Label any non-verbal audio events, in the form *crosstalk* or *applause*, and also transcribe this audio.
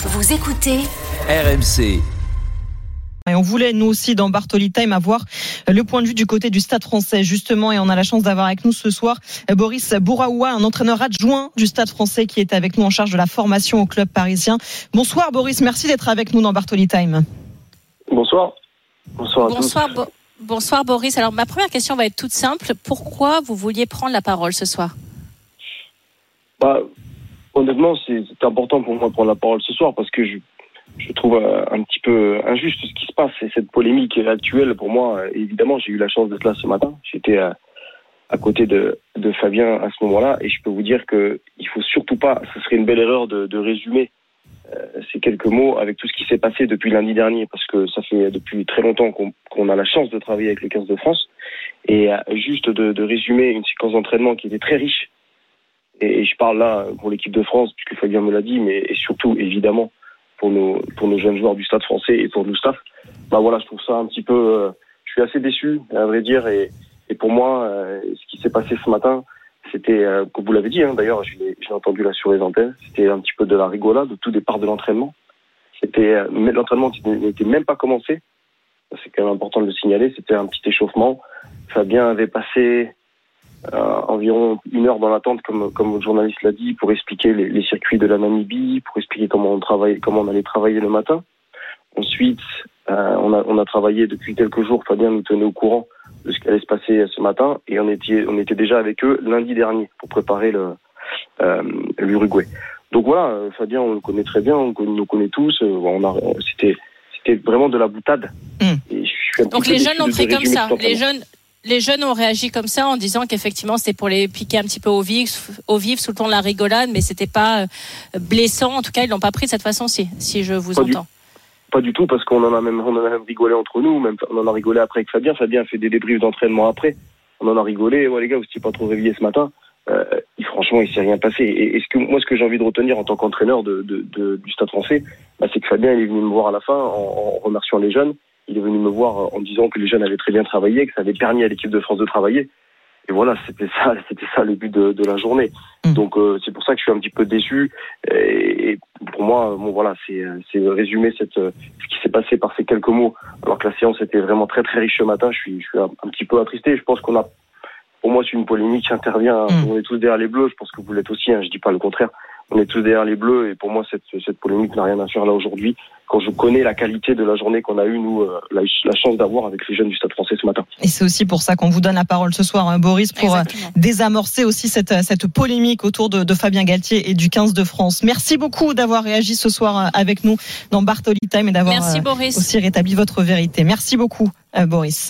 Vous écoutez RMC. Et on voulait, nous aussi, dans Bartoli Time, avoir le point de vue du côté du Stade français, justement. Et on a la chance d'avoir avec nous ce soir Boris Bouraoua, un entraîneur adjoint du Stade français qui est avec nous en charge de la formation au club parisien. Bonsoir, Boris. Merci d'être avec nous dans Bartoli Time. Bonsoir. Bonsoir. À Bonsoir, tous. Bo- bonsoir Boris. Alors ma première question va être toute simple. Pourquoi vous vouliez prendre la parole ce soir? Bah, honnêtement, c'est important pour moi de prendre la parole ce soir parce que je, trouve euh, un petit peu injuste ce qui se passe. Et cette polémique actuelle, pour moi, euh, évidemment, j'ai eu la chance d'être là ce matin. J'étais à, côté de, Fabien à ce moment-là et je peux vous dire que il faut surtout pas, ce serait une belle erreur de, résumer euh, ces quelques mots avec tout ce qui s'est passé depuis lundi dernier parce que ça fait depuis très longtemps qu'on a la chance de travailler avec le 15 de France et juste de résumer une séquence d'entraînement qui était très riche et, je parle là pour l'équipe de France, puisque Fabien me l'a dit, mais et surtout, évidemment, pour nos, pour nos jeunes joueurs du Stade français et pour nous staff. Bah voilà, je trouve ça un petit peu... euh, je suis assez déçu, à vrai dire, et, et pour moi, euh, ce qui s'est passé ce matin, c'était, euh, comme vous l'avez dit, hein, d'ailleurs, je l'ai entendu là sur les antennes, c'était un petit peu de la rigolade, de tout départ de l'entraînement. C'était euh, l'entraînement n'était même pas commencé. C'est quand même important de le signaler. C'était un petit échauffement. Fabien avait passé euh, environ une heure dans l'attente, comme, comme le journaliste l'a dit, pour expliquer les, les circuits de la Namibie, pour expliquer comment on travaille, comment on allait travailler le matin. Ensuite, euh, on, a, on a travaillé depuis quelques jours. Fabien nous tenait au courant de ce qui allait se passer ce matin, et on était, on était déjà avec eux lundi dernier pour préparer le euh, l'Uruguay. Donc voilà, Fabien, on le connaît très bien, on nous connaît tous. on a, c'était, c'était vraiment de la boutade. Mm. Et je suis un petit Donc les jeunes l'ont pris comme ça. Les jeunes, les jeunes ont réagi comme ça en disant qu'effectivement c'était pour les piquer un petit peu au vif, au vif sous le ton de la rigolade, mais c'était pas euh, blessant. En tout cas, ils l'ont pas pris de cette façon-ci, si je vous Pas du- entends. Pas du tout, parce qu'on en a même, on en a même rigolé entre nous, même, on en a rigolé après avec Fabien. Fabien a fait des débriefs d'entraînement après. On en a rigolé. Ouais, les gars, vous étiez pas trop réveillés ce matin. Euh, il- franchement, il s'est rien passé. Et, et ce que, moi, ce que j'ai envie de retenir en tant qu'entraîneur de, de, de- du Stade français, bah, c'est que Fabien, il est venu me voir à la fin en, en remerciant les jeunes. Il est venu me voir en disant que les jeunes avaient très bien travaillé, que ça avait permis à l'équipe de France de travailler. Et voilà, c'était ça, *laughs* c'était ça le but de, de la journée. Mm. Donc euh, c'est pour ça que je suis un petit peu déçu. Et, et pour moi, bon voilà, c'est c'est résumer cette ce qui s'est passé par ces quelques mots. Alors que la séance était vraiment très très riche ce matin. Je suis je suis un, un petit peu attristé. Je pense qu'on a, pour moi, c'est une polémique qui intervient. Mm. On est tous derrière les Bleus. Je pense que vous l'êtes aussi. Hein, je dis pas le contraire. On est tous derrière les Bleus. Et pour moi, cette cette polémique n'a rien à faire là aujourd'hui. Quand je connais la qualité de la journée qu'on a eue, nous, euh, la, la chance d'avoir avec les jeunes du Stade Français ce matin. Et c'est aussi pour ça qu'on vous donne la parole ce soir, hein, Boris, pour euh, Exactement. désamorcer aussi cette, cette polémique autour de, de Fabien Galtier et du 15 de France. Merci beaucoup d'avoir réagi ce soir euh, avec nous dans Bartoli Time et d'avoir euh, aussi rétabli votre vérité. Merci beaucoup, euh, Boris.